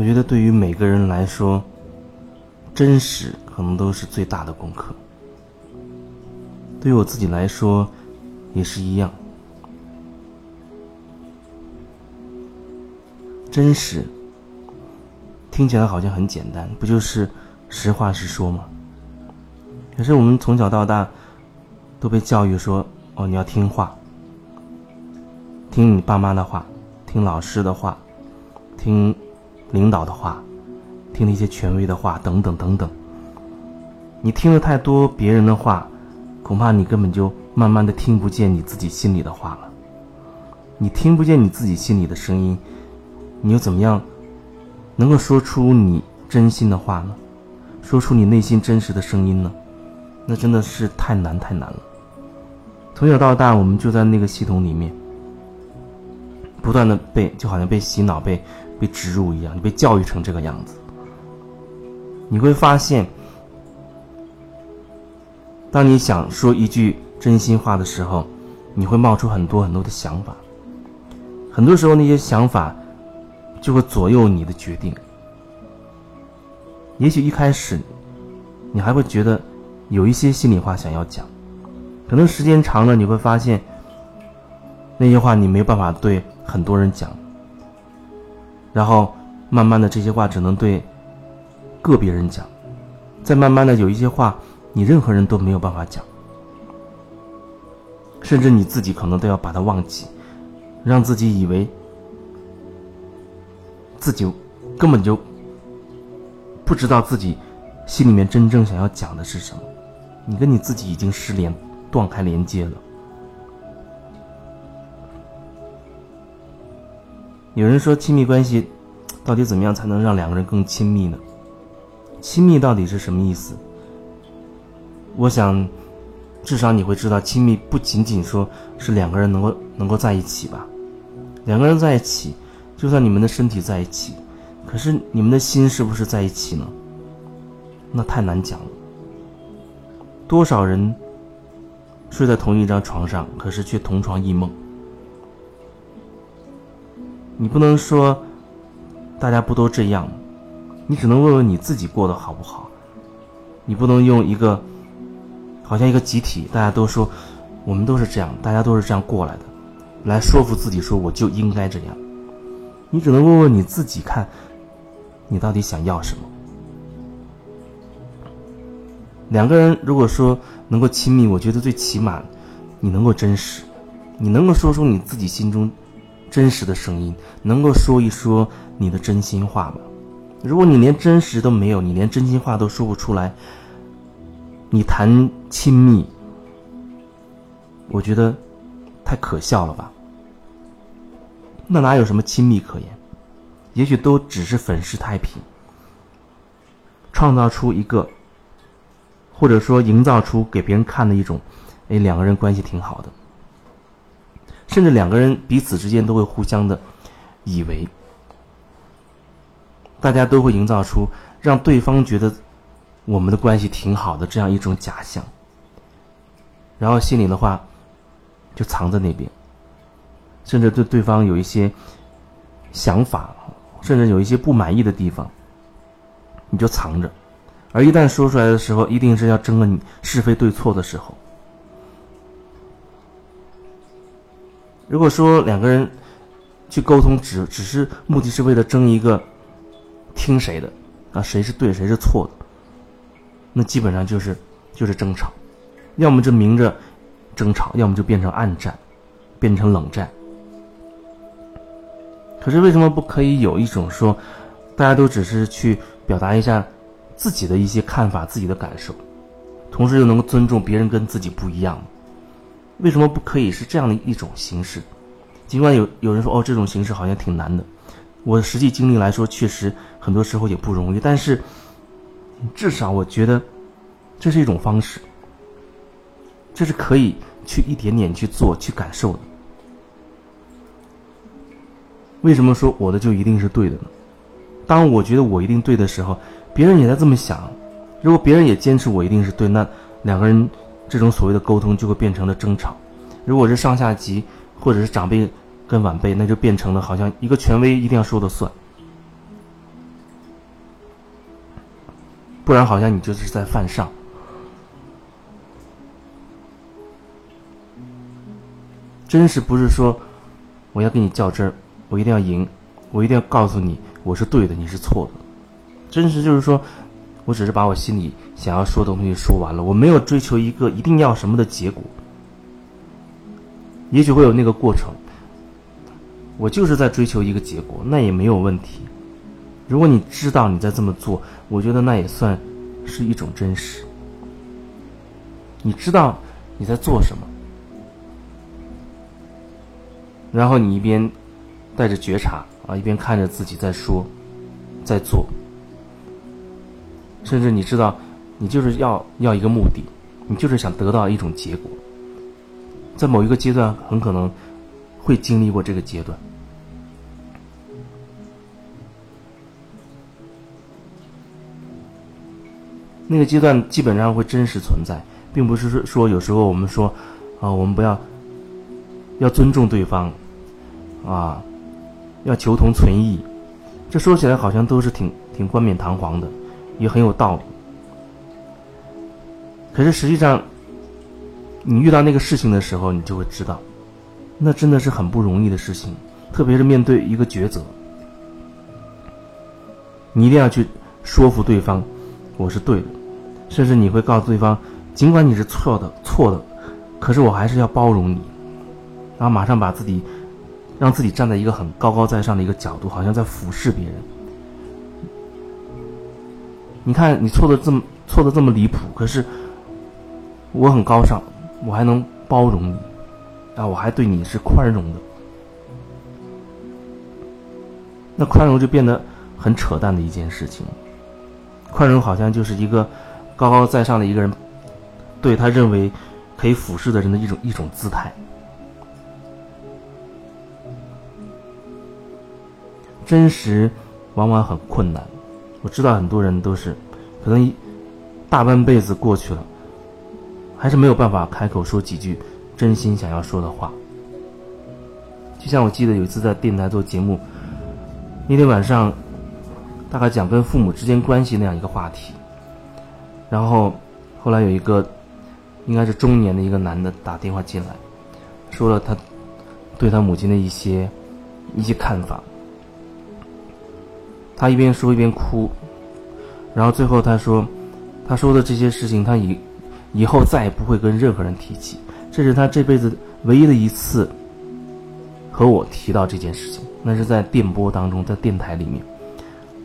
我觉得对于每个人来说，真实可能都是最大的功课。对于我自己来说，也是一样。真实听起来好像很简单，不就是实话实说吗？可是我们从小到大都被教育说：“哦，你要听话，听你爸妈的话，听老师的话，听领导的话，听那些权威的话，等等等等。”你听了太多别人的话，恐怕你根本就慢慢的听不见你自己心里的话了。你听不见你自己心里的声音。你又怎么样，能够说出你真心的话呢？说出你内心真实的声音呢？那真的是太难太难了。从小到大，我们就在那个系统里面，不断的被，就好像被洗脑、被被植入一样，你被教育成这个样子。你会发现，当你想说一句真心话的时候，你会冒出很多很多的想法。很多时候，那些想法。就会左右你的决定。也许一开始，你还会觉得有一些心里话想要讲，可能时间长了，你会发现那些话你没办法对很多人讲，然后慢慢的这些话只能对个别人讲，再慢慢的有一些话你任何人都没有办法讲，甚至你自己可能都要把它忘记，让自己以为。自己根本就不知道自己心里面真正想要讲的是什么，你跟你自己已经失联、断开连接了。有人说，亲密关系到底怎么样才能让两个人更亲密呢？亲密到底是什么意思？我想，至少你会知道，亲密不仅仅说是两个人能够能够在一起吧，两个人在一起。就算你们的身体在一起，可是你们的心是不是在一起呢？那太难讲了。多少人睡在同一张床上，可是却同床异梦。你不能说大家不都这样，你只能问问你自己过得好不好。你不能用一个好像一个集体，大家都说我们都是这样，大家都是这样过来的，来说服自己说我就应该这样。你只能问问你自己，看，你到底想要什么？两个人如果说能够亲密，我觉得最起码，你能够真实，你能够说出你自己心中真实的声音，能够说一说你的真心话吗。如果你连真实都没有，你连真心话都说不出来，你谈亲密，我觉得太可笑了吧。那哪有什么亲密可言？也许都只是粉饰太平，创造出一个，或者说营造出给别人看的一种，哎，两个人关系挺好的，甚至两个人彼此之间都会互相的以为，大家都会营造出让对方觉得我们的关系挺好的这样一种假象，然后心里的话就藏在那边。甚至对对方有一些想法，甚至有一些不满意的地方，你就藏着，而一旦说出来的时候，一定是要争个你是非对错的时候。如果说两个人去沟通，只只是目的是为了争一个听谁的啊，谁是对谁是错的，那基本上就是就是争吵，要么就明着争吵，要么就变成暗战，变成冷战。可是为什么不可以有一种说，大家都只是去表达一下自己的一些看法、自己的感受，同时又能够尊重别人跟自己不一样？为什么不可以是这样的一种形式？尽管有有人说哦，这种形式好像挺难的，我实际经历来说，确实很多时候也不容易。但是至少我觉得这是一种方式，这是可以去一点点去做、去感受的。为什么说我的就一定是对的呢？当我觉得我一定对的时候，别人也在这么想。如果别人也坚持我一定是对，那两个人这种所谓的沟通就会变成了争吵。如果是上下级或者是长辈跟晚辈，那就变成了好像一个权威一定要说的算。不然好像你就是在犯上。真实不是说我要跟你较真儿，我一定要赢，我一定要告诉你我是对的，你是错的。真实就是说，我只是把我心里想要说的东西说完了，我没有追求一个一定要什么的结果。也许会有那个过程，我就是在追求一个结果，那也没有问题。如果你知道你在这么做，我觉得那也算是一种真实。你知道你在做什么。然后你一边带着觉察啊，一边看着自己在说，在做，甚至你知道，你就是要要一个目的，你就是想得到一种结果，在某一个阶段很可能会经历过这个阶段，那个阶段基本上会真实存在，并不是说有时候我们说啊，我们不要要尊重对方。啊，要求同存异，这说起来好像都是挺挺冠冕堂皇的，也很有道理。可是实际上，你遇到那个事情的时候，你就会知道，那真的是很不容易的事情，特别是面对一个抉择，你一定要去说服对方，我是对的，甚至你会告诉对方，尽管你是错的，错的，可是我还是要包容你，然后马上把自己。让自己站在一个很高高在上的一个角度，好像在俯视别人。你看，你错的这么错的这么离谱，可是我很高尚，我还能包容你，啊，我还对你是宽容的。那宽容就变得很扯淡的一件事情。宽容好像就是一个高高在上的一个人，对他认为可以俯视的人的一种一种姿态。真实往往很困难，我知道很多人都是，可能一大半辈子过去了，还是没有办法开口说几句真心想要说的话。就像我记得有一次在电台做节目，那天晚上大概讲跟父母之间关系那样一个话题，然后后来有一个应该是中年的一个男的打电话进来，说了他对他母亲的一些一些看法。他一边说一边哭，然后最后他说：“他说的这些事情，他以以后再也不会跟任何人提起。这是他这辈子唯一的一次和我提到这件事情。那是在电波当中，在电台里面。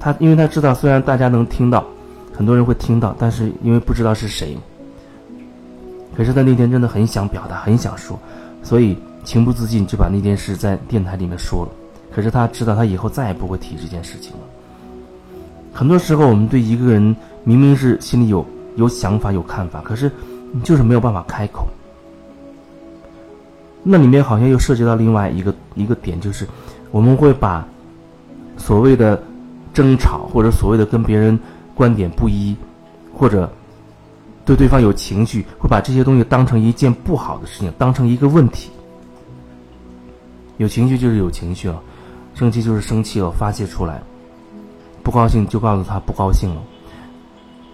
他因为他知道，虽然大家能听到，很多人会听到，但是因为不知道是谁。可是他那天真的很想表达，很想说，所以情不自禁就把那件事在电台里面说了。可是他知道，他以后再也不会提这件事情了。”很多时候，我们对一个人明明是心里有有想法、有看法，可是你就是没有办法开口。那里面好像又涉及到另外一个一个点，就是我们会把所谓的争吵，或者所谓的跟别人观点不一，或者对对方有情绪，会把这些东西当成一件不好的事情，当成一个问题。有情绪就是有情绪了，生气就是生气了，发泄出来。不高兴就告诉他不高兴了。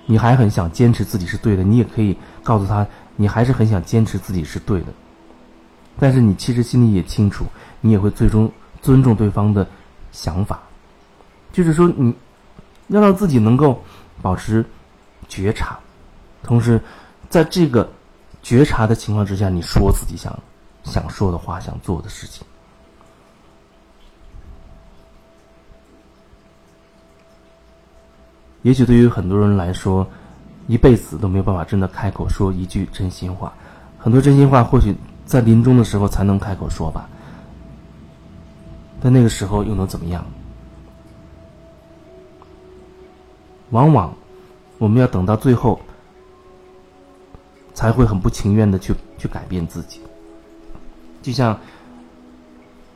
你还很想坚持自己是对的，你也可以告诉他，你还是很想坚持自己是对的。但是你其实心里也清楚，你也会最终尊重对方的想法。就是说，你要让自己能够保持觉察，同时在这个觉察的情况之下，你说自己想想说的话、想做的事情。也许对于很多人来说，一辈子都没有办法真的开口说一句真心话。很多真心话或许在临终的时候才能开口说吧，但那个时候又能怎么样？往往我们要等到最后，才会很不情愿的去去改变自己。就像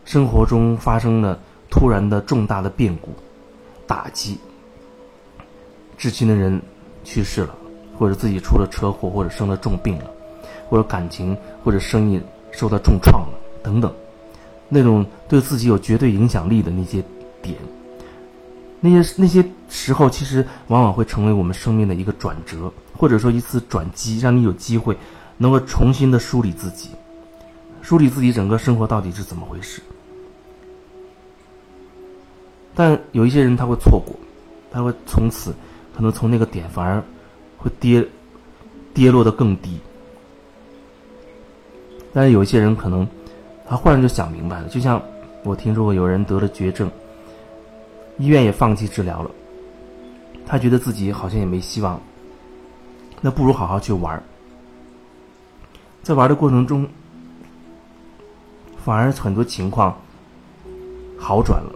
生活中发生的突然的重大的变故、打击。至亲的人去世了，或者自己出了车祸，或者生了重病了，或者感情或者生意受到重创了，等等，那种对自己有绝对影响力的那些点，那些那些时候，其实往往会成为我们生命的一个转折，或者说一次转机，让你有机会能够重新的梳理自己，梳理自己整个生活到底是怎么回事。但有一些人他会错过，他会从此可能从那个点反而会跌跌落的更低。但是有一些人可能他忽然就想明白了，就像我听说过有人得了绝症，医院也放弃治疗了，他觉得自己好像也没希望，那不如好好去玩在玩的过程中，反而很多情况好转了。